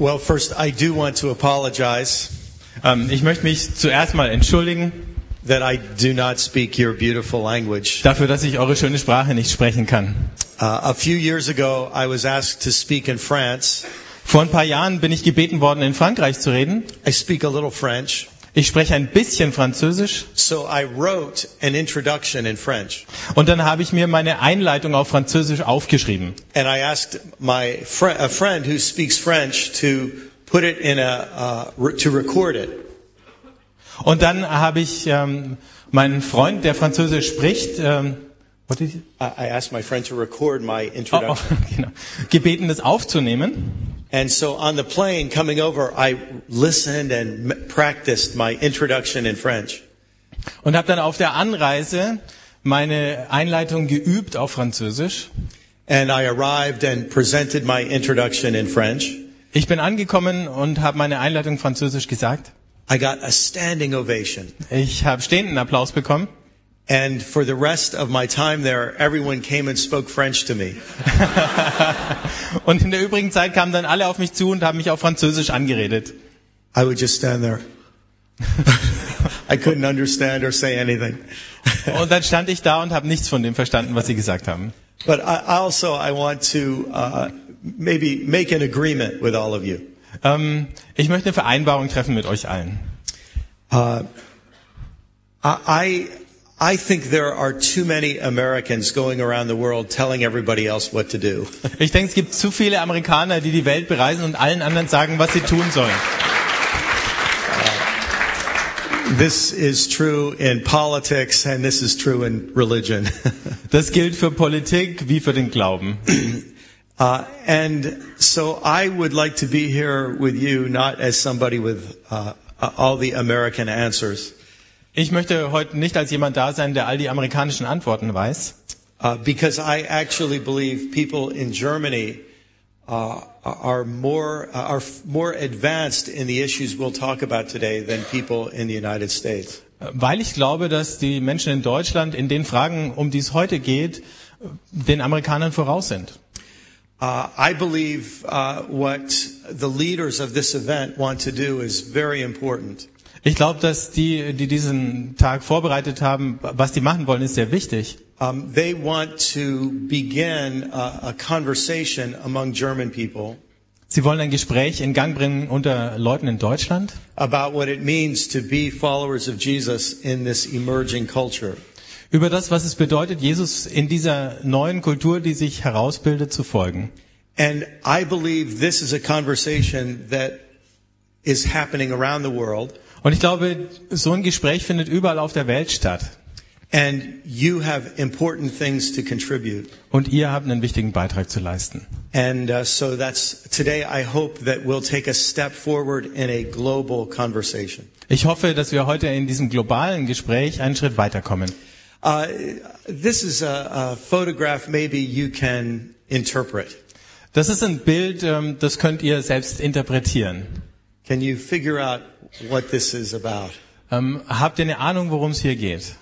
Well, first, I do want to apologize Ähm, ich möchte mich zuerst mal entschuldigen that I do not speak your beautiful language. dafür, dass ich eure schöne Sprache nicht sprechen kann. Uh, a few years ago, I was asked to speak in France. Vor ein paar Jahren bin ich gebeten worden, in Frankreich zu reden. I speak a little French, Ich spreche ein bisschen Französisch so I wrote an introduction in French. und dann habe ich mir meine Einleitung auf Französisch aufgeschrieben. And I asked my fr- a friend who speaks French to put it in a, uh, to record it. Und dann habe ich ähm, meinen Freund, der Französisch spricht, ähm, what did I I asked my friend to record my oh, oh, introduction. genau, gebeten, das aufzunehmen. And so on the plane coming over, I listened and practiced my introduction in French. Und habe dann auf der Anreise meine Einleitung geübt auf Französisch. And I arrived and presented my introduction in French. Ich bin angekommen und habe meine Einleitung Französisch gesagt. I got a standing ovation. Ich habe stehenden Applaus bekommen. And for the rest of my time there, everyone came and spoke French to me. Und in der übrigen Zeit kamen dann alle auf mich zu und haben mich auf Französisch angeredet. I would just stand there. I couldn't understand or say anything. Und dann stand ich da und habe nichts von dem verstanden, was sie gesagt haben. But I also, I want to uh, maybe make an agreement with all of you. Ähm, ich möchte eine Vereinbarung treffen mit euch allen. Uh, I, I think there are too many Americans going around the world telling everybody else what to do. Ich denke, es gibt zu viele Amerikaner, die die Welt bereisen und allen anderen sagen, was sie tun sollen. This is true in politics and this is true in religion. Das gilt für Politik wie für den Glauben. uh, and so I would like to be here with you not as somebody with uh, all the American answers, Ich möchte heute nicht als jemand da sein, der all die amerikanischen Antworten weiß, uh, because I actually believe people in Germany uh, are more uh, are more advanced in the issues we'll talk about today than people in the United States. weil ich glaube, dass die Menschen in Deutschland in den Fragen, um die es heute geht, den Amerikanern voraus sind. Uh, I believe uh, what the leaders of this event want to do is very important. Ich glaube, dass die, die diesen Tag vorbereitet haben, was die machen wollen, ist sehr wichtig. Um, they want to begin a, a conversation among German people Sie wollen ein Gespräch in Gang bringen unter Leuten in Deutschland about what it means to be followers of Jesus in this emerging culture. über das, was es bedeutet, Jesus in dieser neuen Kultur, die sich herausbildet, zu folgen. And I believe this is a conversation that is happening around the world, Und ich glaube, so ein Gespräch findet überall auf der Welt statt. and you have important things to contribute. Und ihr habt einen wichtigen Beitrag zu leisten. And uh, so that's today. I hope that we'll take a step forward in a global conversation. Ich hoffe, dass wir heute in diesem globalen Gespräch einen Schritt weiterkommen. Uh, this is a, a photograph. Maybe you can interpret. Das ist ein Bild, ähm, das könnt ihr selbst interpretieren. Can you figure out what this is about? Ähm, habt ihr eine Ahnung, worum es hier geht?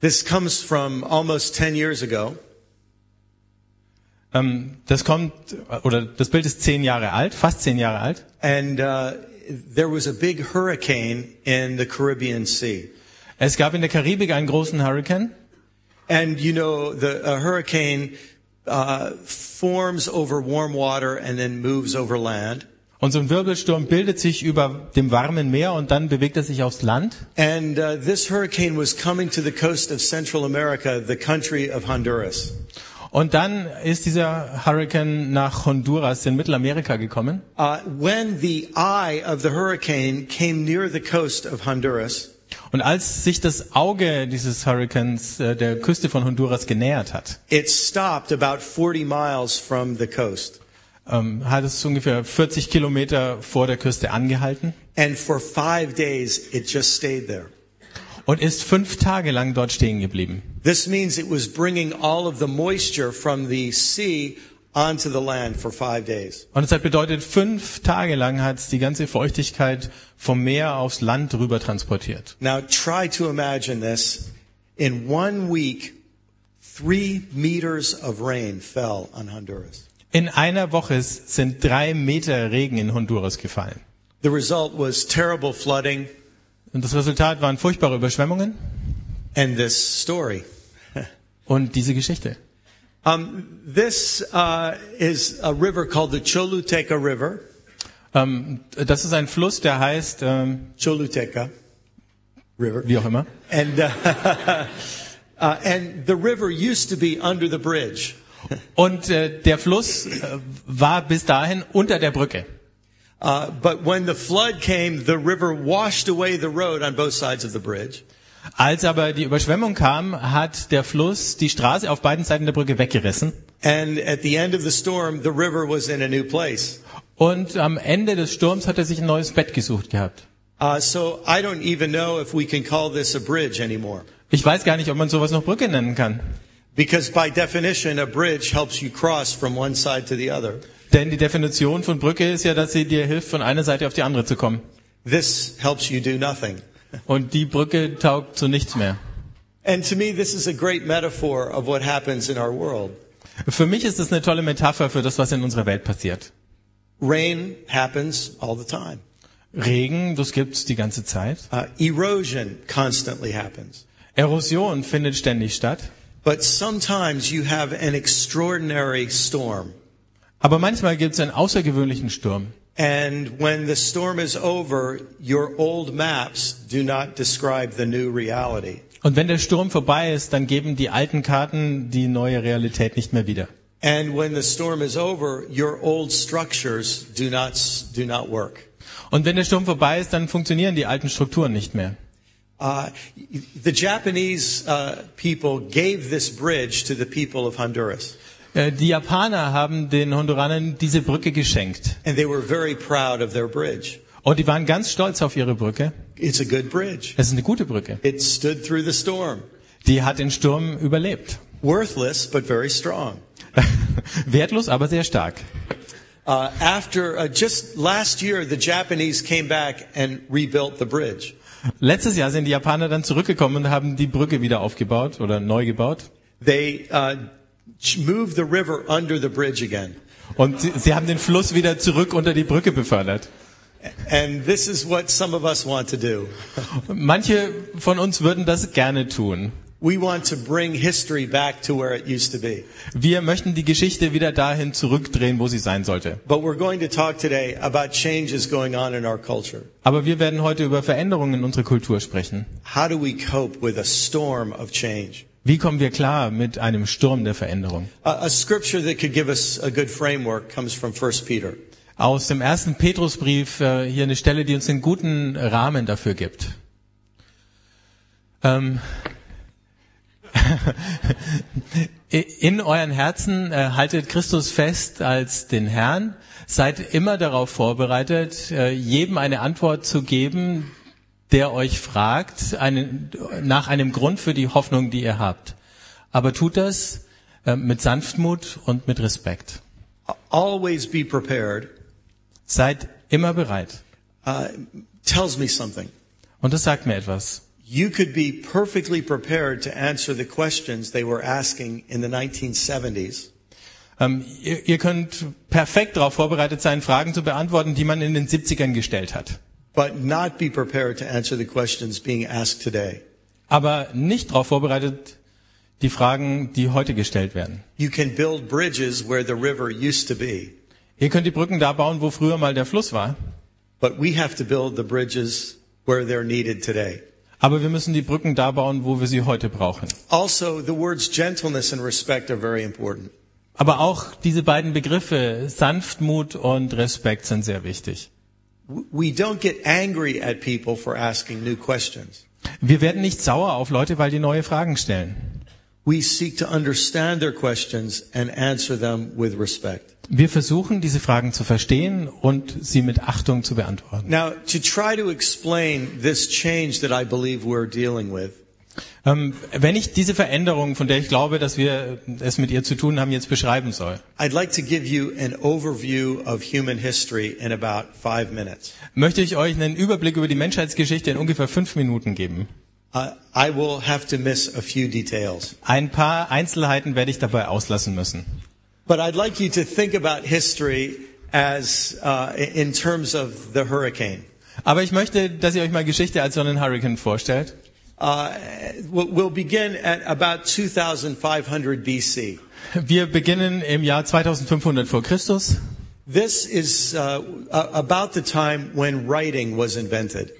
This comes from almost 10 years ago. Ähm, das kommt, oder das Bild ist zehn Jahre alt, fast zehn Jahre alt. And uh, there was a big hurricane in the Caribbean Sea. Es gab in der Karibik einen großen Hurrikan. And you know, the a hurricane uh, forms over warm water and then moves over land. Und so ein Wirbelsturm bildet sich über dem warmen Meer und dann bewegt er sich aufs Land. And uh, this hurricane was coming to the coast of Central America, the country of Honduras. Und dann ist dieser Hurrikan nach Honduras in Mittelamerika gekommen. Uh, when the eye of the hurricane came near the coast of Honduras, Und als sich das Auge dieses Hurrikans äh, der Küste von Honduras genähert hat, it stopped about 40 miles from the coast. Ähm, hat es ungefähr 40 Kilometer vor der Küste angehalten And for five days, it just stayed there. und ist fünf Tage lang dort stehen geblieben. This means it was bringing all of the moisture from the sea onto the land for five days. Und es hat bedeutet, fünf Tage lang hat es die ganze Feuchtigkeit vom Meer aufs Land rüber transportiert. Now try to imagine this. In one week, three meters of rain fell on Honduras. In einer Woche sind drei Meter Regen in Honduras gefallen. The result was terrible flooding Und das Resultat waren furchtbare Überschwemmungen and this story. und diese Geschichte. Um, this uh, is a river called the Choluteca River. Ähm, das ist ein Fluss, der heißt, ähm, Choluteca River. wie auch immer. And, uh, uh, and the river used to be under the bridge. Und äh, der Fluss äh, war bis dahin unter der Brücke. Uh, but when the flood came, the river washed away the road on both sides of the bridge. Als aber die Überschwemmung kam, hat der Fluss die Straße auf beiden Seiten der Brücke weggerissen. And at the end of the storm, the river was in a new place. Und am Ende des Sturms hat er sich ein neues Bett gesucht gehabt. Uh, so I don't even know if we can call this a bridge anymore. Ich weiß gar nicht, ob man sowas noch Brücke nennen kann. Because by definition, a bridge helps you cross from one side to the other. Denn die Definition von Brücke ist ja, dass sie dir hilft, von einer Seite auf die andere zu kommen. This helps you do nothing. Und die Brücke taugt zu nichts mehr. And to me, this is a great metaphor of what happens in our world. Für mich ist das eine tolle Metapher für das, was in unserer Welt passiert. Rain happens all the time. Regen, das gibt's die ganze Zeit. Uh, erosion constantly happens. Erosion findet ständig statt. But sometimes you have an extraordinary storm. Aber manchmal gibt's einen außergewöhnlichen Sturm. And when the storm is over, your old maps do not describe the new reality. Und wenn der Sturm vorbei ist, dann geben die alten Karten die neue Realität nicht mehr wieder. And when the storm is over, your old structures do not, do not work. Und wenn der Sturm vorbei ist, dann funktionieren die alten Strukturen nicht mehr. Uh, the Japanese uh, people gave this bridge to the people of Honduras. Äh, Die Japaner haben den Honduranern diese Brücke geschenkt. And they were very proud of their bridge. Und die waren ganz stolz auf ihre Brücke. It's a good bridge. Es ist eine gute Brücke. It stood through the storm. Die hat den Sturm überlebt. Worthless, but very strong. Wertlos, aber sehr stark. Uh, after uh, just last year, the Japanese came back and rebuilt the bridge. Letztes Jahr sind die Japaner dann zurückgekommen und haben die Brücke wieder aufgebaut oder neu gebaut. They uh, moved the river under the bridge again. Und sie, sie haben den Fluss wieder zurück unter die Brücke befördert. And this is what some of us want to do. Manche von uns würden das gerne tun. We want to bring history back to where it used to be. Wir möchten die Geschichte wieder dahin zurückdrehen, wo sie sein sollte. But we're going to talk today about changes going on in our culture. Aber wir werden heute über Veränderungen in unserer Kultur sprechen. How do we cope with a storm of change? Wie kommen wir klar mit einem Sturm der Veränderung? A, a scripture that could give us a good framework comes from 1 Peter. Aus dem ersten Petrusbrief äh, hier eine Stelle, die uns einen guten Rahmen dafür gibt. Ähm, in euren Herzen äh, haltet Christus fest als den Herrn. Seid immer darauf vorbereitet, äh, jedem eine Antwort zu geben, der euch fragt einen, nach einem Grund für die Hoffnung, die ihr habt. Aber tut das äh, mit Sanftmut und mit Respekt. Always be prepared Seid immer bereit. uh, tells me something. Und das sagt mir etwas. You could be perfectly prepared to answer the questions they were asking in the 1970s. Ähm, ihr, ihr könnt perfekt darauf vorbereitet sein, Fragen zu beantworten, die man in den 70ern gestellt hat. but not be prepared to answer the questions being asked today. Aber nicht darauf vorbereitet, die Fragen, die heute gestellt werden. You can build bridges where the river used to be, Ihr könnt die Brücken da bauen, wo früher mal der Fluss war. but we have to build the bridges where they're needed today. Aber wir müssen die Brücken da bauen, wo wir sie heute brauchen. Also, the words gentleness and respect are very important. Aber auch diese beiden Begriffe, Sanftmut und Respekt, sind sehr wichtig. We don't get angry at people for asking new questions. Wir werden nicht sauer auf Leute, weil die neue Fragen stellen. We seek to understand their questions and answer them with respect. Wir versuchen, diese Fragen zu verstehen und sie mit Achtung zu beantworten. Now, to try to explain this change that I believe we're dealing with, Ähm, wenn ich diese Veränderung, von der ich glaube, dass wir es mit ihr zu tun haben, jetzt beschreiben soll, I'd like to give you an overview of human history in about five minutes. möchte ich euch einen Überblick über die Menschheitsgeschichte in ungefähr fünf Minuten geben. Uh, I will have to miss a few details. Ein paar Einzelheiten werde ich dabei auslassen müssen. But I'd like you to think about history as uh, in terms of the hurricane. Aber ich möchte, dass ihr euch mal Geschichte als so einen Hurricane vorstellt. Uh, we'll begin at about 2500 BC. Wir beginnen im Jahr 2500 vor Christus. This is uh, about the time when writing was invented.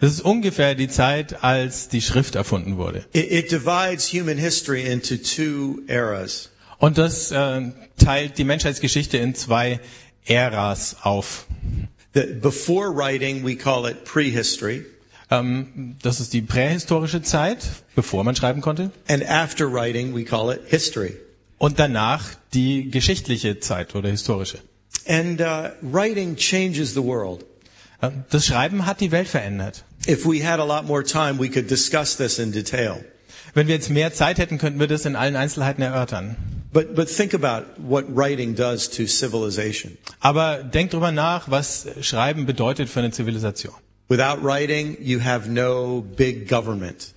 Das ist ungefähr die Zeit, als die Schrift erfunden wurde. It, it divides human history into two eras. Und das äh, teilt die Menschheitsgeschichte in zwei Äras auf. The, before writing, we call it prehistory, Ähm, das ist die prähistorische Zeit, bevor man schreiben konnte. and after writing, we call it history. Und danach die geschichtliche Zeit oder historische. And uh, writing changes the world. Äh, Das Schreiben hat die Welt verändert. If we had a lot more time, we could discuss this in detail. Wenn wir jetzt mehr Zeit hätten, könnten wir das in allen Einzelheiten erörtern. But, but think about what writing does to civilization. Aber denkt drüber nach, was Schreiben bedeutet für eine Zivilisation. Without writing, you have no big government,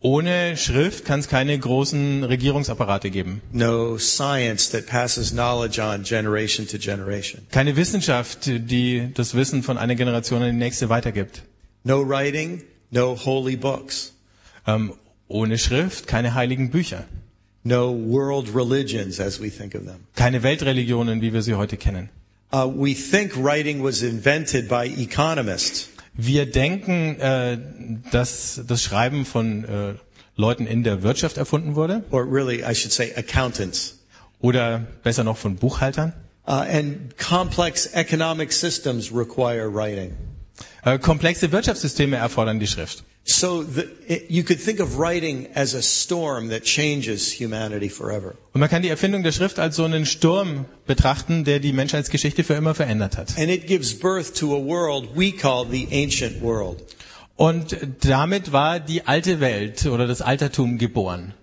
Ohne Schrift kann es keine großen Regierungsapparate geben. no science that passes knowledge on generation to generation. Keine Wissenschaft, die das Wissen von einer Generation in die nächste weitergibt. No writing, no holy books, Ähm, ohne Schrift keine heiligen Bücher. No world religions as we think of them. Keine Weltreligionen, wie wir sie heute kennen. Uh, we think writing was invented by economists, Wir denken, äh, dass das Schreiben von äh, Leuten in der Wirtschaft erfunden wurde or really, I should say, accountants. oder besser noch von Buchhaltern. Uh, and complex economic systems require writing. Äh, komplexe Wirtschaftssysteme erfordern die Schrift. So the, it, you could think of writing as a storm that changes humanity forever. Und man kann die Erfindung der Schrift als so einen Sturm betrachten, der die Menschheitsgeschichte für immer verändert hat. And it gives birth to a world we call the ancient world. Und damit war die alte Welt oder das Altertum geboren.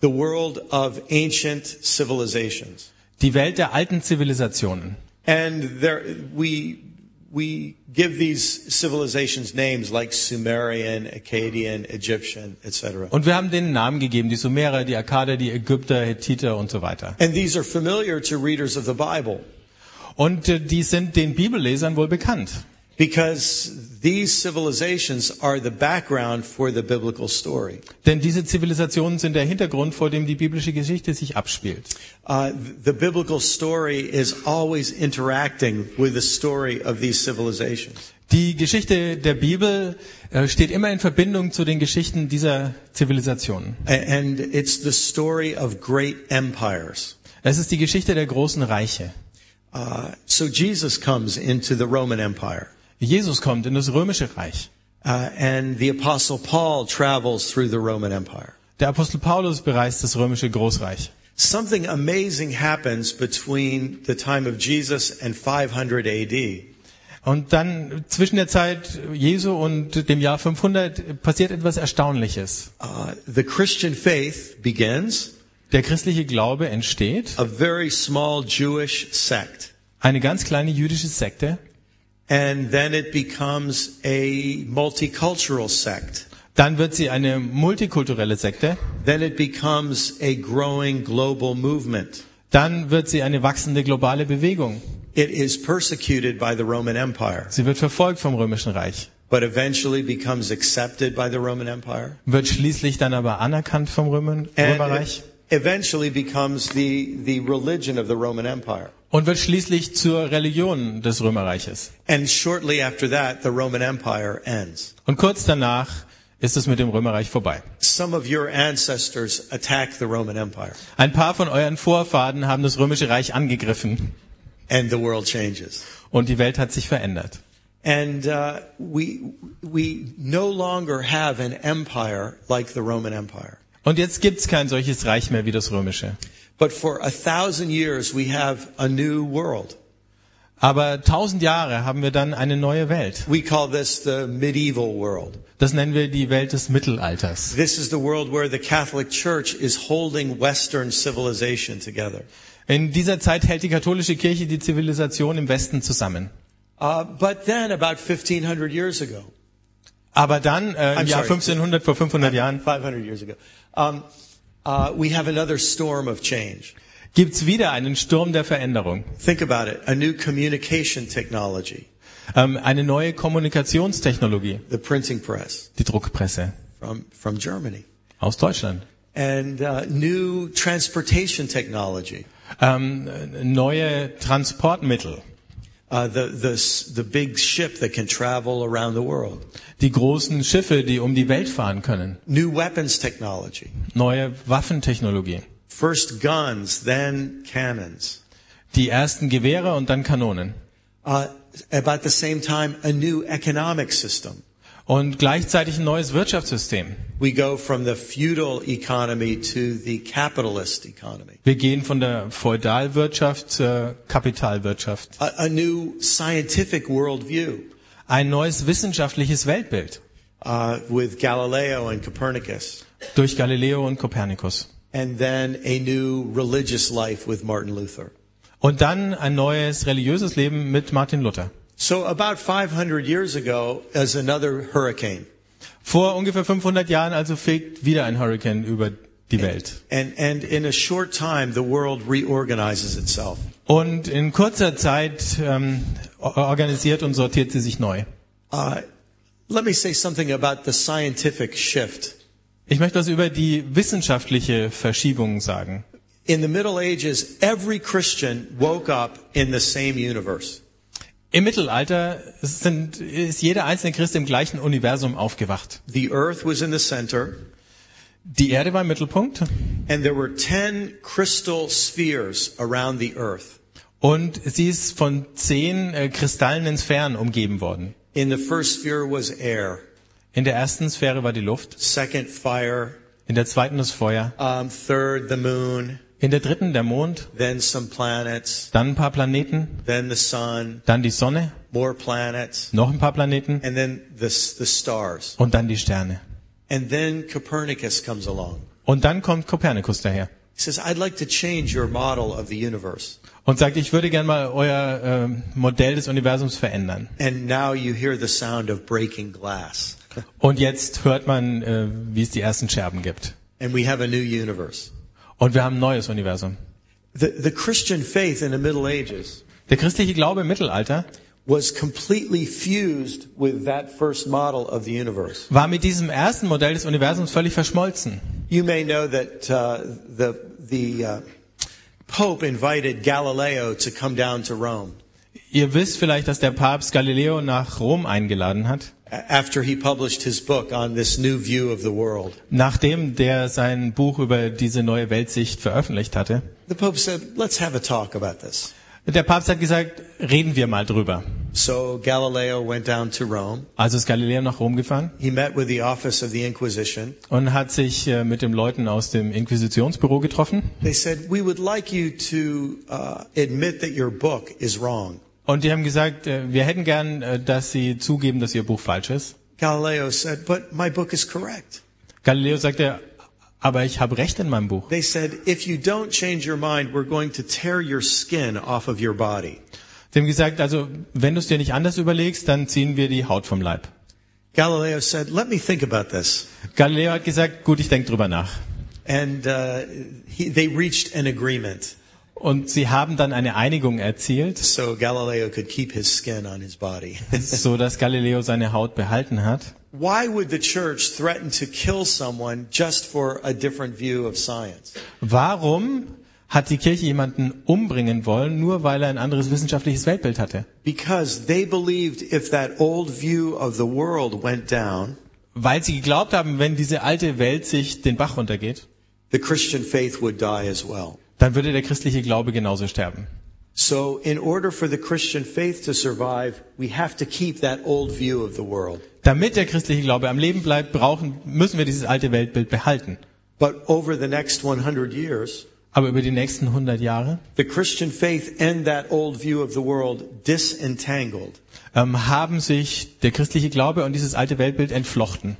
The world of ancient civilizations. Die Welt der alten Zivilisationen. And there, we, we give these civilizations names like Sumerian, Akkadian, Egyptian, etc. Und wir haben denen Namen gegeben, die Sumerer, die Akkader, die Ägypter, Hethiter und so weiter. And these are familiar to readers of the Bible Und äh, die sind den Bibellesern wohl bekannt. Because these civilizations are the background for the biblical story. Denn diese Zivilisationen sind der Hintergrund, vor dem die biblische Geschichte sich abspielt. Uh, the biblical story is always interacting with the story of these civilizations. Die Geschichte der Bibel äh, steht immer in Verbindung zu den Geschichten dieser Zivilisationen. And it's the story of great empires. Es ist die Geschichte der großen Reiche. Uh, so Jesus comes into the Roman Empire. Jesus kommt in das römische Reich. Uh, and the apostle Paul travels through the Roman Empire. Der Apostel Paulus bereist das römische Großreich. Something amazing happens between the time of Jesus and 500 AD. Und dann zwischen der Zeit Jesu und dem Jahr 500 passiert etwas Erstaunliches. Uh, the Christian faith begins, Der christliche Glaube entsteht, a very small Jewish sect. eine ganz kleine jüdische Sekte, And then it becomes a multicultural sect. dann wird sie eine multikulturelle Sekte, Then it becomes a growing global movement. dann wird sie eine wachsende globale Bewegung. It is persecuted by the Roman Empire, Sie wird verfolgt vom römischen Reich, but eventually becomes accepted by the Roman Empire. wird schließlich dann aber anerkannt vom Römer, Römerreich eventually becomes the, the religion of the Roman Empire. Und wird schließlich zur Religion des Römerreiches. And shortly after that, the Roman Empire ends. Und kurz danach ist es mit dem Römerreich vorbei. Some of your ancestors attack the Roman Empire, Ein paar von euren Vorfahren haben das römische Reich angegriffen and the world changes. und die Welt hat sich verändert. And uh, we, we no longer have an empire like the Roman Empire. Und jetzt gibt's kein solches Reich mehr wie das römische. But for a thousand years, we have a new world. Aber tausend Jahre haben wir dann eine neue Welt. We call this the medieval world. Das nennen wir die Welt des Mittelalters. This is the world where the Catholic Church is holding Western civilization together. In dieser Zeit hält die katholische Kirche die Zivilisation im Westen zusammen. Uh, but then, about 1500 years ago, Aber dann, äh, im I'm Jahr sorry. 1500, vor 500 Jahren, 500 years ago, um, uh, we have another storm of change. gibt's wieder einen Sturm der Veränderung. Think about it. A new communication technology, Ähm, eine neue Kommunikationstechnologie, the printing press die Druckpresse from, from Germany. aus Deutschland. And uh, new transportation technology, Ähm, neue Transportmittel, uh, the, the, the big ship that can travel around the world, die großen Schiffe, die um die Welt fahren können, new weapons technology, neue Waffentechnologie, first guns, then cannons. die ersten Gewehre und dann Kanonen. Uh, about the same time, a new economic system. Und gleichzeitig ein neues Wirtschaftssystem. We go from the feudal economy to the capitalist economy. Wir gehen von der Feudalwirtschaft zur Kapitalwirtschaft. A, a new scientific worldview Ein neues wissenschaftliches Weltbild uh, with Galileo and Copernicus. durch Galileo und Kopernikus. And then a new religious life with Martin Luther. Und dann ein neues religiöses Leben mit Martin Luther. So about 500 years ago, as another hurricane. Vor ungefähr 500 Jahren also fegt wieder ein Hurricane über die Welt. And, and in a short time, the world reorganizes itself. Und in kurzer Zeit ähm, organisiert und sortiert sie sich neu. Uh, let me say something about the scientific shift. Ich möchte was über die wissenschaftliche Verschiebung sagen. In the Middle Ages, every Christian woke up in the same universe. Im Mittelalter sind, ist jeder einzelne Christ im gleichen Universum aufgewacht. The earth was in the center, Die Erde war im Mittelpunkt. And there were 10 crystal spheres around the earth. und sie ist von zehn äh, kristallenen Sphären umgeben worden. In the first sphere was air, In der ersten Sphäre war die Luft, second fire, in der zweiten das Feuer, um, third the moon, in der dritten der Mond, then some planets, dann ein paar Planeten, then the sun, dann die Sonne, more planets, noch ein paar Planeten and then the, the stars. und dann die Sterne. And then Copernicus comes along. Und dann kommt Kopernikus daher He says, I'd like to change your model of the universe. und sagt, ich würde gern mal euer ähm, Modell des Universums verändern. And now you hear the sound of breaking glass. Und jetzt hört man, äh, wie es die ersten Scherben gibt. And we have a new universe. Und wir haben ein neues Universum. The, the Christian faith in the Middle Ages Der christliche Glaube im Mittelalter was completely fused with that first model of the universe. war mit diesem ersten Modell des Universums völlig verschmolzen. You may know that uh, the, the uh, Pope invited Galileo to come down to Rome Ihr wisst vielleicht, dass der Papst Galileo nach Rom eingeladen hat, a- after he published his book on this new view of the world. nachdem der sein Buch über diese neue Weltsicht veröffentlicht hatte. The Pope said, let's have a talk about this. Der Papst hat gesagt, reden wir mal drüber. So Galileo went down to Rome. Also ist Galileo nach Rom gefahren He met with the office of the Inquisition. und hat sich äh, mit den Leuten aus dem Inquisitionsbüro getroffen. They said, we would like you to uh, admit that your book is wrong. Und die haben gesagt, äh, wir hätten gern, äh, dass sie zugeben, dass ihr Buch falsch ist. Galileo said, but my book is correct. Galileo sagte, aber ich habe recht in meinem Buch. They said, if you don't change your mind, we're going to tear your skin off of your body. Sie haben gesagt, also wenn du es dir nicht anders überlegst, dann ziehen wir die Haut vom Leib. Galileo said, let me think about this. Galileo hat gesagt, gut, ich denke drüber nach. And uh, he, they reached an agreement Und sie haben dann eine Einigung erzielt, so Galileo could keep his skin on his body. so dass Galileo seine Haut behalten hat. Why would the church threaten to kill someone just for a different view of science? Warum hat die Kirche jemanden umbringen wollen, nur weil er ein anderes wissenschaftliches Weltbild hatte? Because they believed if that old view of the world went down, Weil sie geglaubt haben, wenn diese alte Welt sich den Bach runtergeht, the Christian faith would die as well. Dann würde der christliche Glaube genauso sterben. So in order for the Christian faith to survive, we have to keep that old view of the world. Damit der christliche Glaube am Leben bleibt, brauchen, müssen wir dieses alte Weltbild behalten. But over the next 100 years, Aber über die nächsten 100 Jahre the Christian faith and that old view of the world disentangled. ähm, haben sich der christliche Glaube und dieses alte Weltbild entflochten.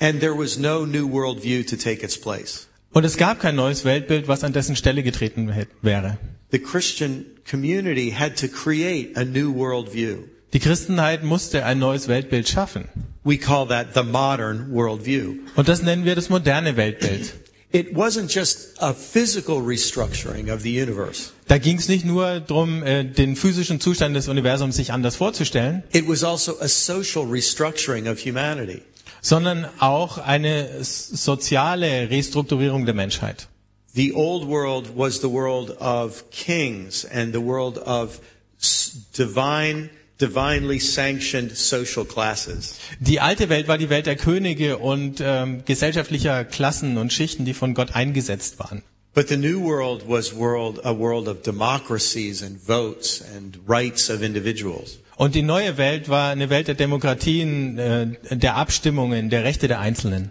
And there was no new world view to take its place. Und es gab kein neues Weltbild, was an dessen Stelle getreten wäre. The Christian community had to create a new world view. Die Christenheit musste ein neues Weltbild schaffen. We call that the modern worldview. Und das nennen wir das moderne Weltbild. it wasn't just a physical restructuring of the universe. Da ging es nicht nur darum, äh, den physischen Zustand des Universums sich anders vorzustellen, It was also a social restructuring of humanity. Sondern auch eine soziale Restrukturierung der Menschheit. The old world was the world of kings and the world of divine, divinely sanctioned social classes. Die alte Welt war die Welt der Könige und ähm, gesellschaftlicher Klassen und Schichten, die von Gott eingesetzt waren. But the new world was world, a world of democracies and votes and rights of individuals. Und die neue Welt war eine Welt der Demokratien, äh, der Abstimmungen, der Rechte der Einzelnen.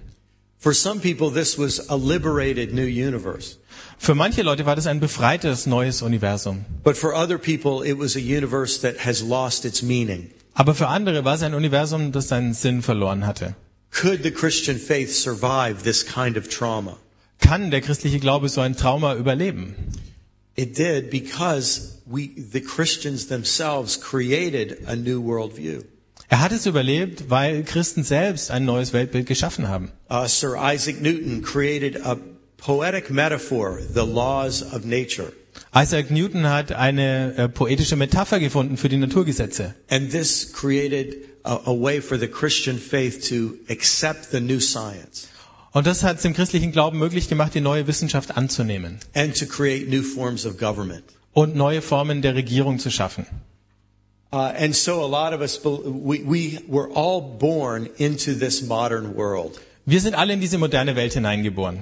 For some people, this was a liberated new universe. Für manche Leute war das ein befreites neues Universum. But for other people, it was a universe that has lost its meaning. Aber für andere war es ein Universum, das seinen Sinn verloren hatte. Could the Christian faith survive this kind of trauma? Kann der christliche Glaube so ein Trauma überleben? It did because we, the Christians themselves created a new worldview. Er hat es überlebt, weil Christen selbst ein neues Weltbild geschaffen haben. Uh, Sir Isaac Newton created a poetic metaphor, the laws of nature. Isaac Newton hat eine äh, poetische Metapher gefunden für die Naturgesetze. And this created a, a way for the Christian faith to accept the new science Und das hat es dem christlichen Glauben möglich gemacht, die neue Wissenschaft anzunehmen and to create new forms of government. und neue Formen der Regierung zu schaffen. Uh, and so a lot of us, we, we were all born into this modern world. Wir sind alle in diese moderne Welt hineingeboren.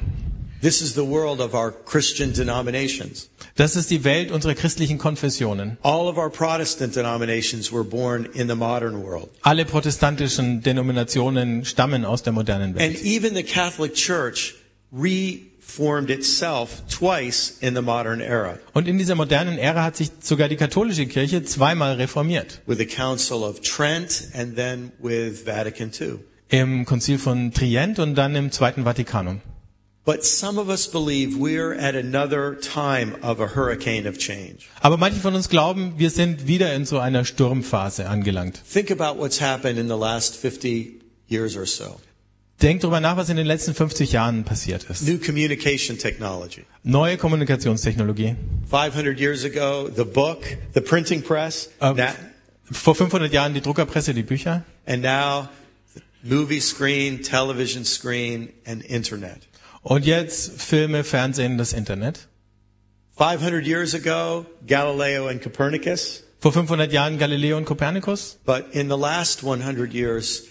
This is the world of our Christian denominations. Das ist die Welt unserer christlichen Konfessionen. All of our Protestant denominations were born in the modern world. Alle protestantischen Denominationen stammen aus der modernen And Welt. even the Catholic Church reformed itself twice in the modern era Und in dieser modernen Ära hat sich sogar die katholische Kirche zweimal reformiert. with the Council of Trent and then with Vatican II. Im Konzil von Trient und dann im Zweiten Vatikanum. Aber manche von uns glauben, wir sind wieder in so einer Sturmphase angelangt. Think about what's happened in the last 50 years or so. Denkt darüber nach, was in den letzten 50 Jahren passiert ist. New communication technology. Neue Kommunikationstechnologie. 500 years ago, the book, the printing press, na- vor 500 Jahren die Druckerpresse, die Bücher. and now movie screen, television screen, and internet. Und jetzt Filme, Fernsehen, das Internet. 500 years ago, Galileo and Copernicus, Vor 500 Jahren Galileo und Kopernikus. but in the last 100 years,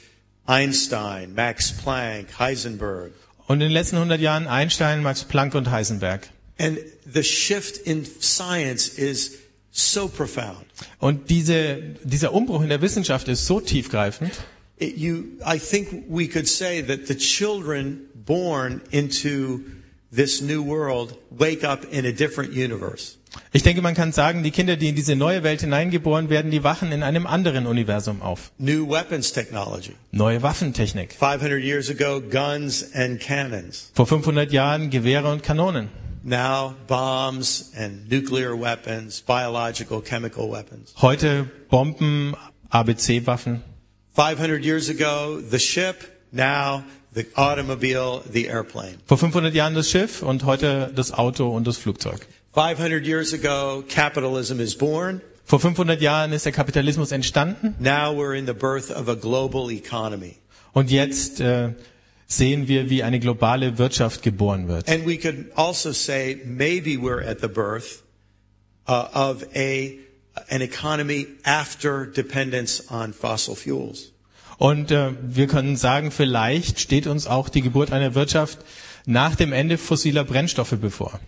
Einstein, Max Planck, Heisenberg. Und in den letzten 100 Jahren Einstein, Max Planck und Heisenberg. And the shift in science is so profound. Und diese, dieser Umbruch in der Wissenschaft ist so tiefgreifend. It, you, I think we could say that the children born into this new world wake up in a different universe. Ich denke, man kann sagen, die Kinder, die in diese neue Welt hineingeboren werden, die wachen in einem anderen Universum auf. New weapons technology. Neue Waffentechnik. 500 years ago, guns and cannons. Vor 500 Jahren Gewehre und Kanonen. Now, bombs and nuclear weapons, biological, chemical weapons. Heute Bomben, ABC-Waffen. 500 years ago, the ship. Now, the automobile, the airplane. Vor 500 Jahren das Schiff und heute das Auto und das Flugzeug. 500 years ago, capitalism is born. Vor 500 Jahren ist der Kapitalismus entstanden Now we're in the birth of a global economy. und jetzt äh, sehen wir, wie eine globale Wirtschaft geboren wird. And we could also say maybe we're at the birth uh, of a, an economy after dependence on fossil fuels. Und äh, wir können sagen, vielleicht steht uns auch die Geburt einer Wirtschaft nach dem Ende fossiler Brennstoffe bevor.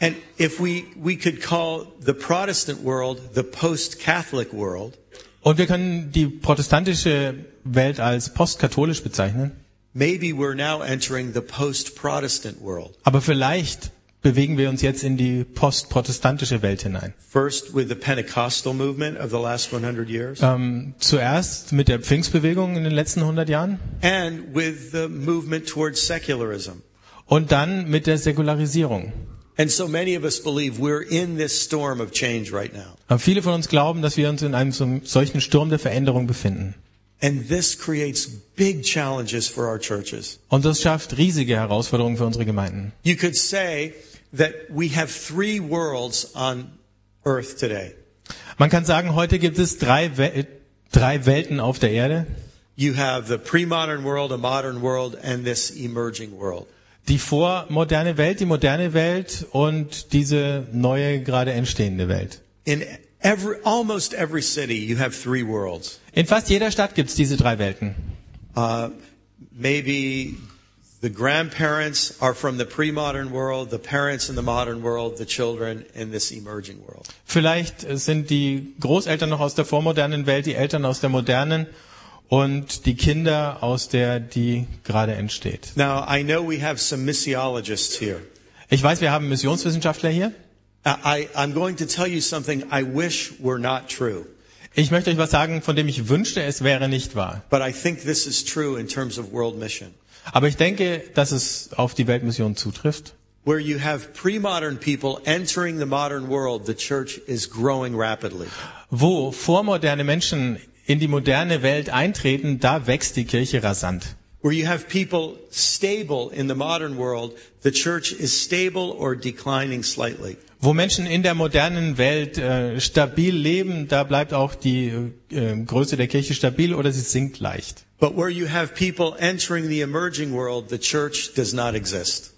And if we, we could call the Protestant world the post-Catholic world, Und wir können die protestantische Welt als postkatholisch bezeichnen. maybe we're now entering the post-Protestant world. Aber vielleicht bewegen wir uns jetzt in die postprotestantische Welt hinein. First with the Pentecostal movement of the last 100 years, Ähm, zuerst mit der Pfingstbewegung in den letzten 100 Jahren and with the movement towards secularism. und dann mit der Säkularisierung. And so many of us believe we're in this storm of change right now. Aber viele von uns glauben, dass wir uns in einem so- solchen Sturm der Veränderung befinden. And this creates big challenges for our churches. Und das schafft riesige Herausforderungen für unsere Gemeinden. You could say that we have three worlds on earth today. Man kann sagen, heute gibt es drei, Wel drei Welten auf der Erde. You have the pre-modern world, a modern world, and this emerging world. Die vormoderne Welt, die moderne Welt und diese neue, gerade entstehende Welt. In every, almost every city, you have three worlds. In fast jeder Stadt gibt es diese drei Welten. Uh, maybe the grandparents are from the pre-modern world, the parents in the modern world, the children in this emerging world. Vielleicht sind die Großeltern noch aus der vormodernen Welt, die Eltern aus der modernen und die Kinder aus der, die gerade entsteht. Now, I know we have some missiologists here. Ich weiß, wir haben Missionswissenschaftler hier. I, I'm going to tell you something I wish were not true, Ich möchte euch was sagen, von dem ich wünschte, es wäre nicht wahr. but I think this is true in terms of world mission. Aber ich denke, dass es auf die Weltmission zutrifft. Where you have pre-modern people entering the modern world, the church is growing rapidly. Wo vormoderne Menschen in die moderne Welt eintreten, da wächst die Kirche rasant. Where you have people stable in the modern world, the church is stable or declining slightly. Wo Menschen in der modernen Welt äh, stabil leben, da bleibt auch die äh, Größe der Kirche stabil oder sie sinkt leicht. But where you have people entering the emerging world, the church does not exist.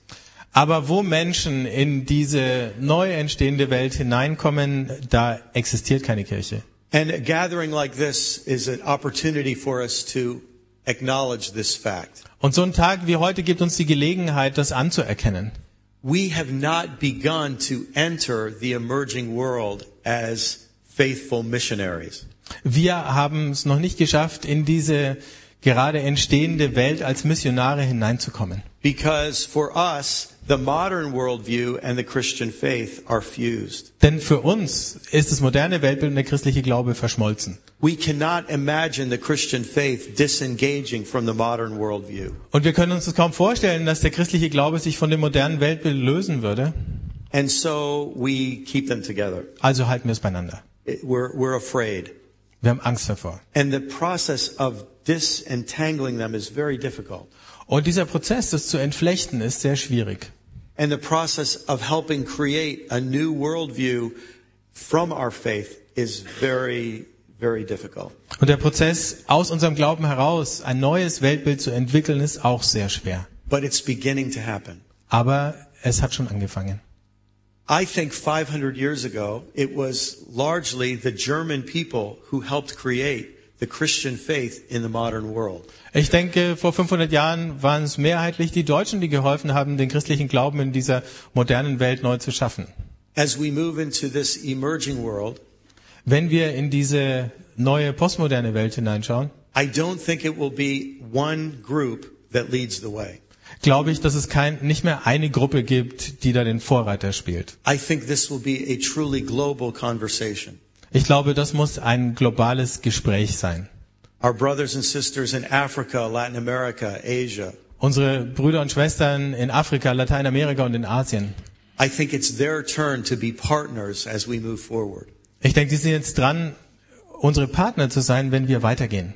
Aber wo Menschen in diese neu entstehende Welt hineinkommen, da existiert keine Kirche. And a gathering like this is an opportunity for us to acknowledge this fact. Und so ein Tag wie heute gibt uns die Gelegenheit, das anzuerkennen. We have not begun to enter the emerging world as faithful missionaries. Wir haben es noch nicht geschafft, in diese gerade entstehende Welt als Missionare hineinzukommen. Because for us, the modern worldview and the Christian faith are fused. Denn für uns ist das moderne Weltbild und der christliche Glaube verschmolzen. We cannot imagine the Christian faith disengaging from the modern worldview. Und wir können uns das kaum vorstellen, dass der christliche Glaube sich von dem modernen Weltbild lösen würde. And so we keep them together. Also halten wir es beieinander. We're, we're afraid. Wir haben Angst davor. And the process of disentangling them is very difficult. Und dieser Prozess, das zu entflechten, ist sehr schwierig. And the process of helping create a new worldview from our faith is very, very difficult. Und der Prozess, aus unserem Glauben heraus ein neues Weltbild zu entwickeln, ist auch sehr schwer. But it's beginning to happen. Aber es hat schon angefangen. I think 500 years ago, it was largely the German people who helped create the Christian faith in the modern world. Ich denke, vor 500 Jahren waren es mehrheitlich die Deutschen, die geholfen haben, den christlichen Glauben in dieser modernen Welt neu zu schaffen. As we move into this emerging world, Wenn wir in diese neue postmoderne Welt hineinschauen, I don't think it will be one group that leads the way. glaube ich, dass es kein, nicht mehr eine Gruppe gibt, die da den Vorreiter spielt. I think this will be a truly global conversation. Ich glaube, das muss ein globales Gespräch sein. Our brothers and sisters in Africa, Latin America, Asia, Unsere Brüder und Schwestern in Afrika, Lateinamerika und in Asien. I think it's their turn to be partners as we move forward. Ich denke, die sind jetzt dran, unsere Partner zu sein, wenn wir weitergehen.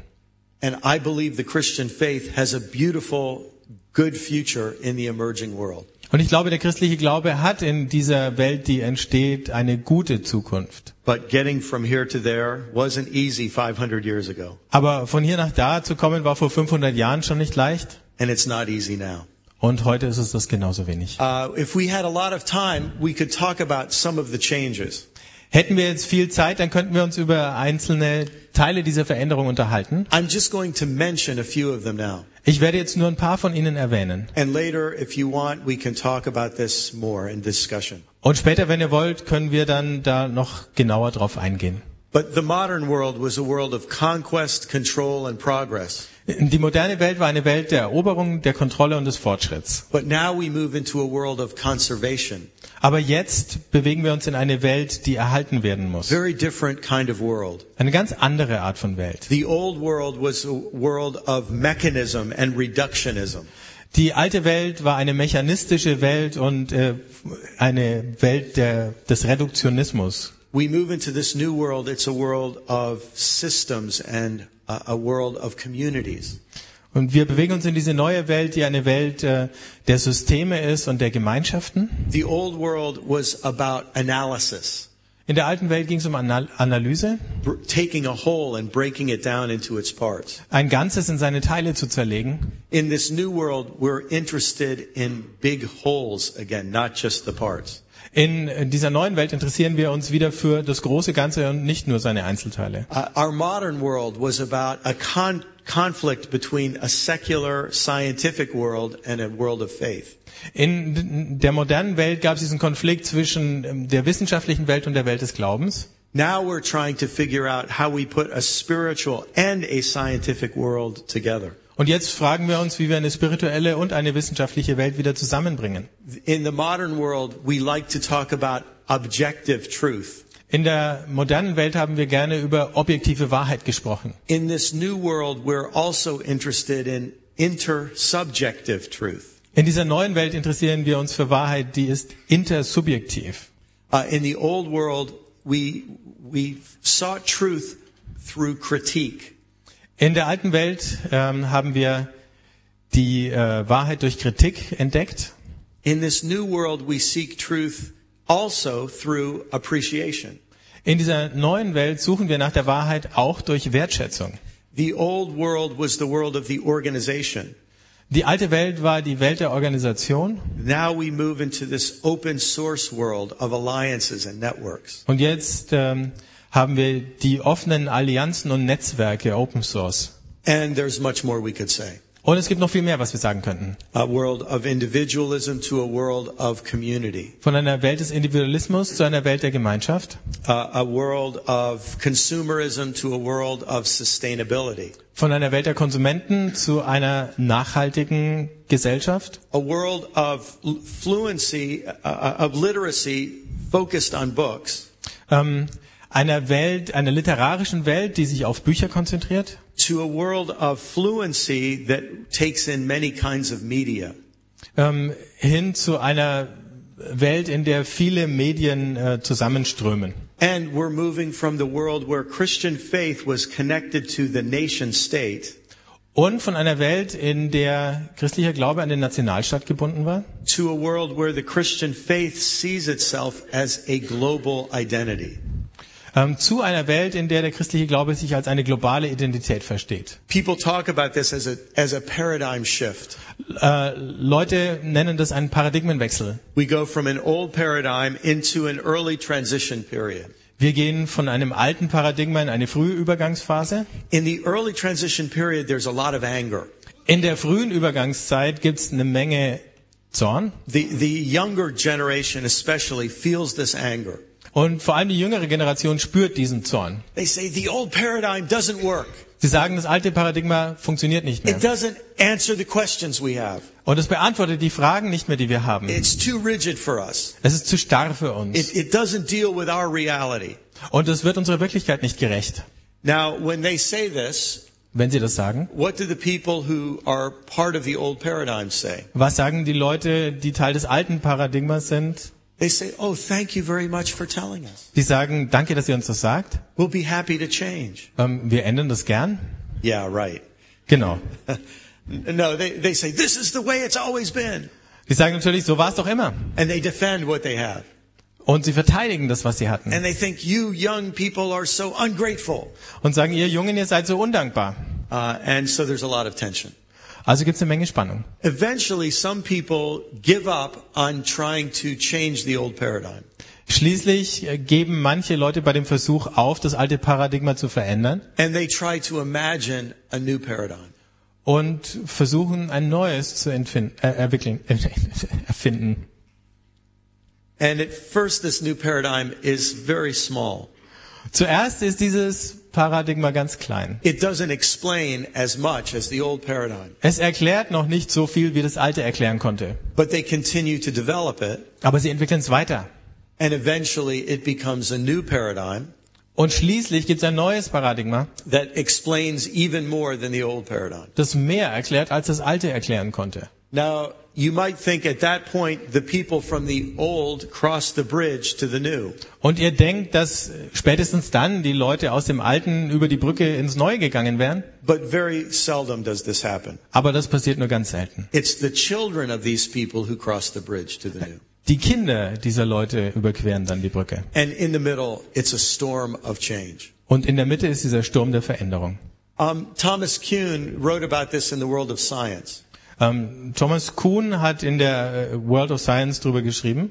And I believe the Christian faith has a beautiful, good future in the emerging world. Und ich glaube, der christliche Glaube hat in dieser Welt, die entsteht, eine gute Zukunft. But getting from here to there wasn't easy 500 years ago. Aber von hier nach da zu kommen, war vor 500 Jahren schon nicht leicht. And it's not easy now. Und heute ist es das genauso wenig. Uh, if we had a lot of time, we could talk about some of the changes. Hätten wir jetzt viel Zeit, dann könnten wir uns über einzelne Teile dieser Veränderung unterhalten. I'm just going to mention a few of them now. Ich werde jetzt nur ein paar von ihnen erwähnen. And later, if you want, we can talk about this more in discussion. Und später, wenn ihr wollt, können wir dann da noch genauer drauf eingehen. But the modern world was a world of conquest, control, and progress. Die moderne Welt war eine Welt der Eroberung, der Kontrolle und des Fortschritts. But now we move into a world of conservation. Aber jetzt bewegen wir uns in eine Welt, die erhalten werden muss. Very different kind of world. Eine ganz andere Art von Welt. The old world was a world of mechanism and reductionism. Die alte Welt war eine mechanistische Welt und äh, eine Welt der, des Reduktionismus. we move into this new world, it's a world of systems and a, world of communities. Und wir bewegen uns in diese neue Welt, die eine Welt äh, der Systeme ist und der Gemeinschaften. The old world was about analysis, In der alten Welt ging es um Anal Analyse, taking a whole and breaking it down into its parts. ein Ganzes in seine Teile zu zerlegen. In this new world, we're interested in big wholes again, not just the parts. In dieser neuen Welt interessieren wir uns wieder für das große Ganze und nicht nur seine Einzelteile. Uh, our modern world was about a con- conflict between a secular scientific world and a world of faith. In der modernen Welt gab es diesen Konflikt zwischen ähm, der wissenschaftlichen Welt und der Welt des Glaubens. Now we're trying to figure out how we put a spiritual and a scientific world together. Und jetzt fragen wir uns, wie wir eine spirituelle und eine wissenschaftliche Welt wieder zusammenbringen. In the modern world, we like to talk about objective truth. In der modernen Welt haben wir gerne über objektive Wahrheit gesprochen. In this new world, we're also interested in intersubjective truth. In dieser neuen Welt interessieren wir uns für Wahrheit, die ist intersubjektiv. Uh, in the old world, we, we sought truth through critique. In der alten Welt ähm, haben wir die äh, Wahrheit durch Kritik entdeckt. In this new world, we seek truth also through appreciation. In dieser neuen Welt suchen wir nach der Wahrheit auch durch Wertschätzung. The old world was the world of the organization. Die alte Welt war die Welt der Organisation Now we move into this open source world of alliances and networks. und jetzt ähm, haben wir die offenen Allianzen und Netzwerke Open Source. And there's much more we could say. Und es gibt noch viel mehr, was wir sagen könnten. A world of individualism to a world of community. Von einer Welt des Individualismus zu einer Welt der Gemeinschaft. A world of consumerism to a world of sustainability. Von einer Welt der Konsumenten zu einer nachhaltigen Gesellschaft. A einer Welt, einer literarischen Welt, die sich auf Bücher konzentriert. To a world of fluency that takes in many kinds of media. Ähm, hin zu einer Welt, in der viele Medien äh, zusammenströmen. And we're moving from the world where Christian faith was connected to the nation state Und von einer Welt, in der christlicher Glaube an den Nationalstaat gebunden war, to a world where the Christian faith sees itself as a global identity. Ähm, zu einer Welt, in der der christliche Glaube sich als eine globale Identität versteht. People talk about this as a, as a paradigm shift. Äh, Leute nennen das einen Paradigmenwechsel. We go from an old paradigm into an early transition period. Wir gehen von einem alten Paradigma in eine frühe Übergangsphase. In the early transition period, there's a lot of anger. In der frühen Übergangszeit gibt es eine Menge Zorn. The, the younger generation especially feels this anger. Und vor allem die jüngere Generation spürt diesen Zorn. They say the old paradigm doesn't work. Sie sagen, das alte Paradigma funktioniert nicht mehr. It doesn't answer the questions we have. Und es beantwortet die Fragen nicht mehr, die wir haben. It's too rigid for us. Es ist zu starr für uns. It, it doesn't deal with our reality. Und es wird unserer Wirklichkeit nicht gerecht. Now, when they say this, Wenn Sie das sagen, what do the people who are part of the old paradigm say? was sagen die Leute, die Teil des alten Paradigmas sind? They say, oh, thank you very much for telling us. Die sagen, danke, dass ihr uns das sagt. We'll be happy to change. Ähm, wir ändern das gern. Yeah, right. Genau. No, they, they say, this is the way it's always been. Die sagen natürlich, so war es doch immer. And they defend what they have. Und sie verteidigen das, was sie hatten. And they think you young people are so ungrateful. Und sagen, ihr Jungen, ihr seid so undankbar. Uh, and so there's a lot of tension. Also gibt es eine Menge Spannung. Eventually, some people give up on trying to change the old paradigm. Schließlich äh, geben manche Leute bei dem Versuch auf, das alte Paradigma zu verändern And they try to imagine a new paradigm. und versuchen, ein neues zu entfinden, äh, entwickeln, äh, erfinden. And at first, this new paradigm is very small. Zuerst ist dieses Paradigma ganz klein. It doesn't explain as much as the old paradigm, Es erklärt noch nicht so viel, wie das alte erklären konnte. but they continue to develop it. Aber sie entwickeln es weiter. And eventually, it becomes a new paradigm Und schließlich gibt es ein neues Paradigma, that explains even more than the old paradigm. das mehr erklärt, als das alte erklären konnte. Now, you might think at that point the people from the old crossed the bridge to the new. Und ihr denkt, dass spätestens dann die Leute aus dem Alten über die Brücke ins Neue gegangen wären? But very seldom does this happen. Aber das passiert nur ganz selten. It's the children of these people who cross the bridge to the new. Die Kinder dieser Leute überqueren dann die Brücke. And in the middle, it's a storm of change. Und in der Mitte ist dieser Sturm der Veränderung. Um, Thomas Kuhn wrote about this in the world of science. Ähm, Thomas Kuhn hat in der äh, World of Science drüber geschrieben.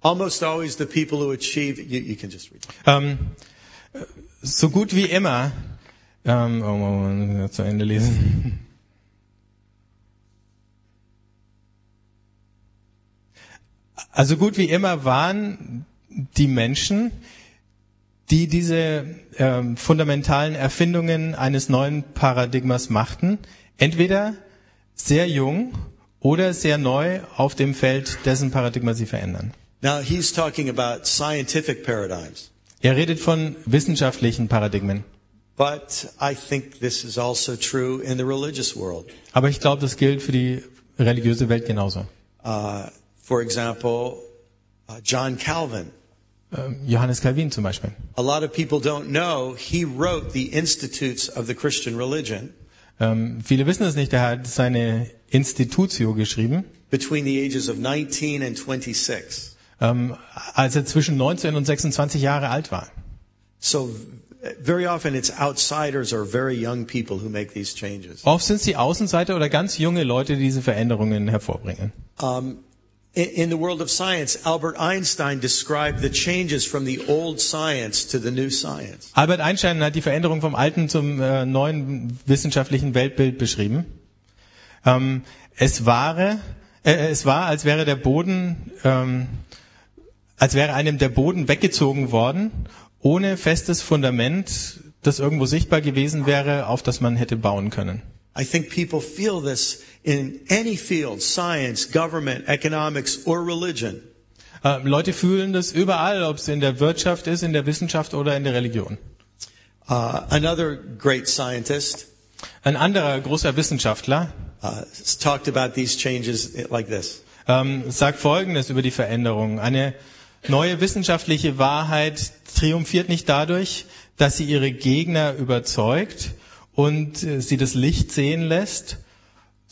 Almost always the people who achieve, you, you can just read. Ähm, äh, so gut wie immer, ähm, oh, Moment, zu Ende lesen. Also gut wie immer waren die Menschen, die diese ähm, fundamentalen Erfindungen eines neuen Paradigmas machten, entweder sehr jung oder sehr neu auf dem Feld, dessen Paradigma sie verändern. Now he's talking about scientific paradigms, Er redet von wissenschaftlichen Paradigmen. but I think this is also true in the religious world. Aber ich glaube, das gilt für die religiöse Welt genauso. Uh, for example, uh, John Calvin. Ähm, Johannes Calvin zum Beispiel. A lot of people don't know he wrote the Institutes of the Christian Religion Ähm, viele wissen es nicht, er hat seine Institutio geschrieben, between the ages of 19 and 26. ähm, als er zwischen 19 und 26 Jahre alt war. So very often it's outsiders or very young people who make these changes. Oft sind es die Außenseiter oder ganz junge Leute, die diese Veränderungen hervorbringen. Um, in, the world of science, Albert Einstein described the changes from the old science to the new science. Albert Einstein hat die Veränderung vom alten zum äh, neuen wissenschaftlichen Weltbild beschrieben. Ähm, es, war, äh, es war, als wäre der Boden, ähm, als wäre einem der Boden weggezogen worden, ohne festes Fundament, das irgendwo sichtbar gewesen wäre, auf das man hätte bauen können. I think people feel this in any field, science, government, economics, or religion. Äh, Leute fühlen das überall, ob es in der Wirtschaft ist, in der Wissenschaft oder in der Religion. Uh, another great scientist Ein anderer großer Wissenschaftler uh, talked about these changes like this. ähm, sagt Folgendes über die Veränderung. Eine neue wissenschaftliche Wahrheit triumphiert nicht dadurch, dass sie ihre Gegner überzeugt und äh, sie das Licht sehen lässt,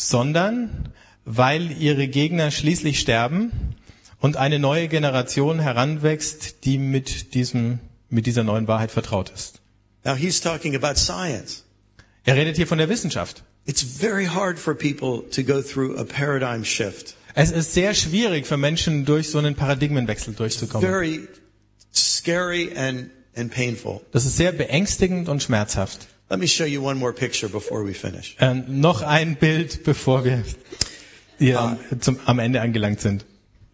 sondern weil ihre Gegner schließlich sterben und eine neue Generation heranwächst, die mit diesem, mit dieser neuen Wahrheit vertraut ist. Now he's talking about science. Er redet hier von der Wissenschaft. It's very hard for people to go through a paradigm shift. Es ist sehr schwierig für Menschen, durch so einen Paradigmenwechsel durchzukommen. Very scary and, and painful. Das ist sehr beängstigend und schmerzhaft. Let me show you one more picture before we finish. Ähm, noch ein Bild, bevor wir hier zum, am Ende angelangt sind.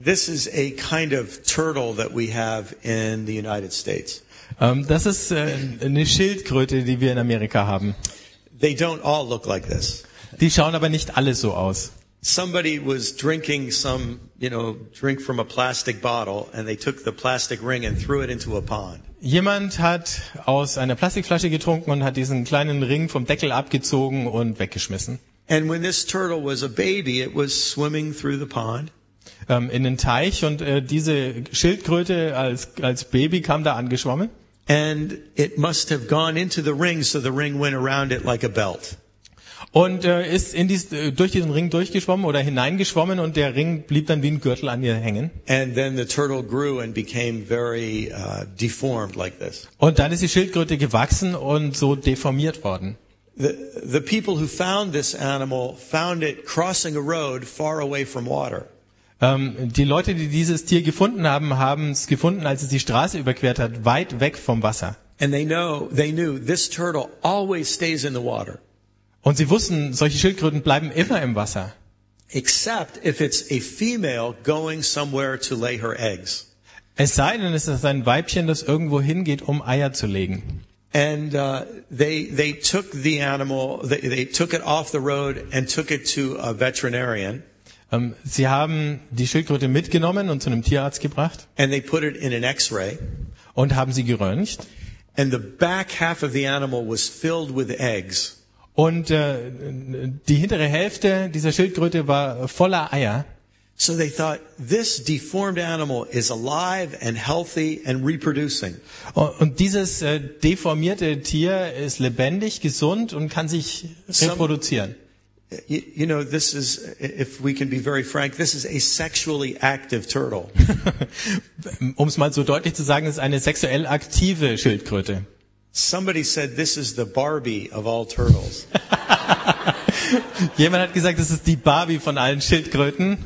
This is a kind of turtle that we have in the United States. Ähm, das ist äh, eine Schildkröte, die wir in Amerika haben. They don't all look like this. Die schauen aber nicht alle so aus. Somebody was drinking some, you know, drink from a plastic bottle and they took the plastic ring and threw it into a pond. Jemand hat aus einer Plastikflasche getrunken und hat diesen kleinen Ring vom Deckel abgezogen und weggeschmissen. And when this turtle was a baby, it was swimming through the pond. Ähm, in den Teich und äh, diese Schildkröte als, als Baby kam da angeschwommen. And it must have gone into the ring, so the ring went around it like a belt. Und äh, ist in dies, äh, durch diesen Ring durchgeschwommen oder hineingeschwommen und der Ring blieb dann wie ein Gürtel an ihr hängen. And then the turtle grew and became very uh, deformed like this. Und dann ist die Schildkröte gewachsen und so deformiert worden. The, the people who found this animal found it crossing a road far away from water. Ähm, die Leute, die dieses Tier gefunden haben, haben es gefunden, als es die Straße überquert hat, weit weg vom Wasser. And they know, they knew this turtle always stays in the water, Und sie wussten, solche Schildkröten bleiben immer im Wasser. except if it's a female going somewhere to lay her eggs. Es sei denn, es ist ein Weibchen, das irgendwo hingeht, um Eier zu legen. And uh, they they took the animal, they, they took it off the road and took it to a veterinarian, Ähm, sie haben die Schildkröte mitgenommen und zu einem Tierarzt gebracht and they put it in an X-ray. und haben sie geröntgt. And the back half of the animal was filled with eggs. Und äh, die hintere Hälfte dieser Schildkröte war voller Eier. So they thought, this deformed animal is alive and healthy and reproducing. Und dieses äh, deformierte Tier ist lebendig, gesund und kann sich Some- reproduzieren. You, you know, this is, if we can be very frank, this is a sexually active turtle. Um es mal so deutlich zu sagen, ist eine sexuell aktive Schildkröte. Somebody said this is the Barbie of all turtles. Jemand hat gesagt, das ist die Barbie von allen Schildkröten.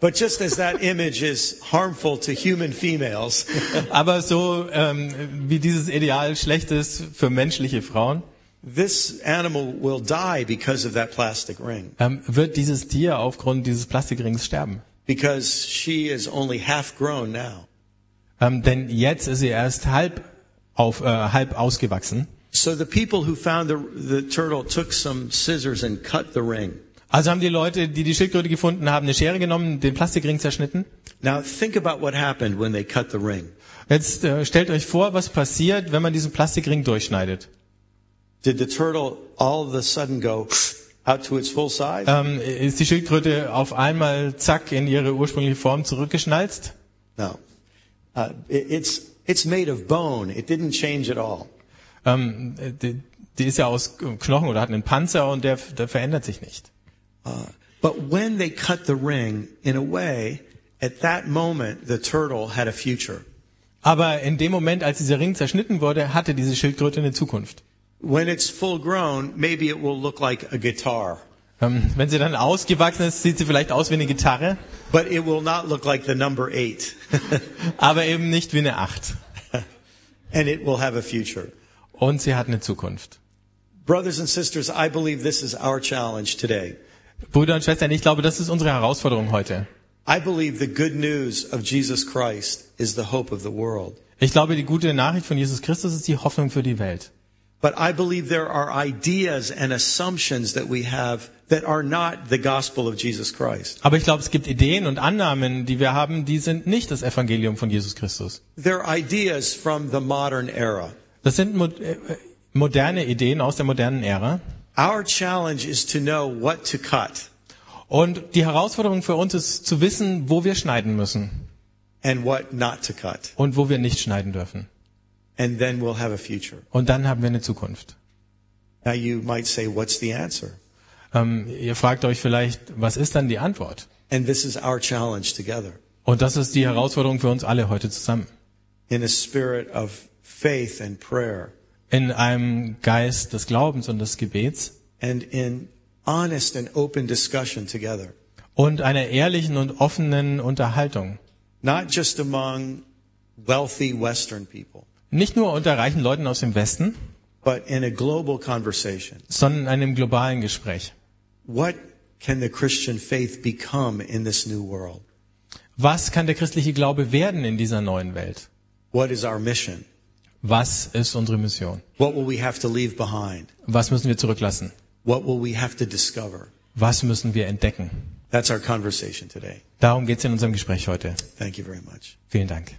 But just as that image is harmful to human females, Aber so ähm, wie dieses Ideal schlecht ist für menschliche Frauen, this animal will die because of that plastic ring. ähm, wird dieses Tier aufgrund dieses Plastikrings sterben. Because she is only half grown now. Ähm, denn jetzt ist sie erst halb, auf, äh, halb ausgewachsen. So the people who found the, the turtle took some scissors and cut the ring. Also haben die Leute, die die Schildkröte gefunden haben, eine Schere genommen, den Plastikring zerschnitten. Now think about what happened when they cut the ring. Jetzt äh, stellt euch vor, was passiert, wenn man diesen Plastikring durchschneidet. Did the turtle all of a sudden go out to its full size? Ähm, ist die Schildkröte auf einmal zack in ihre ursprüngliche Form zurückgeschnalzt? No. Uh, it- it's, it's made of bone. It didn't change at all. Ähm, die, die ist ja aus Knochen oder hat einen Panzer und der, der verändert sich nicht. Uh, but when they cut the ring, in a way, at that moment, the turtle had a future. Aber in dem Moment, als dieser Ring zerschnitten wurde, hatte diese Schildkröte eine Zukunft. When it's full grown, maybe it will look like a guitar, Ähm, wenn sie dann ausgewachsen ist, sieht sie vielleicht aus wie eine Gitarre, but it will not look like the number eight. aber eben nicht wie eine Acht. and it will have a future. Und sie hat eine Zukunft. Brothers and sisters, I believe this is our challenge today. Brüder und Schwestern, ich glaube, das ist unsere Herausforderung heute. I believe the good news of Jesus Christ is the hope of the world. Ich glaube, die gute Nachricht von Jesus Christus ist die Hoffnung für die Welt. But I believe there are ideas and assumptions that we have that are not the gospel of Jesus Christ. Aber ich glaube, es gibt Ideen und Annahmen, die wir haben, die sind nicht das Evangelium von Jesus Christus. They're ideas from the modern era. Das sind mo äh, moderne Ideen aus der modernen Ära. Our challenge is to know what to cut Und die Herausforderung für uns ist zu wissen, wo wir schneiden müssen and what not to cut. und wo wir nicht schneiden dürfen. And then we'll have a future. Und dann haben wir eine Zukunft. Now you might say, what's the answer? Ähm, ihr fragt euch vielleicht, was ist dann die Antwort? And this is our challenge together Und das ist die Herausforderung für uns alle heute zusammen. in a spirit of faith and prayer In einem Geist des Glaubens und des Gebets and in honest and open discussion together. und einer ehrlichen und offenen Unterhaltung. Not just among wealthy Western people, Nicht nur unter reichen Leuten aus dem Westen, but in a global conversation. sondern in einem globalen Gespräch. What can the Christian faith become in this new world? Was kann der christliche Glaube werden in dieser neuen Welt? What is our mission? Was ist unsere Mission? What will we have to leave behind? Was müssen wir zurücklassen? What will we have to discover? Was müssen wir entdecken? That's our conversation today. Darum geht es in unserem Gespräch heute. Thank you very much. Vielen Dank.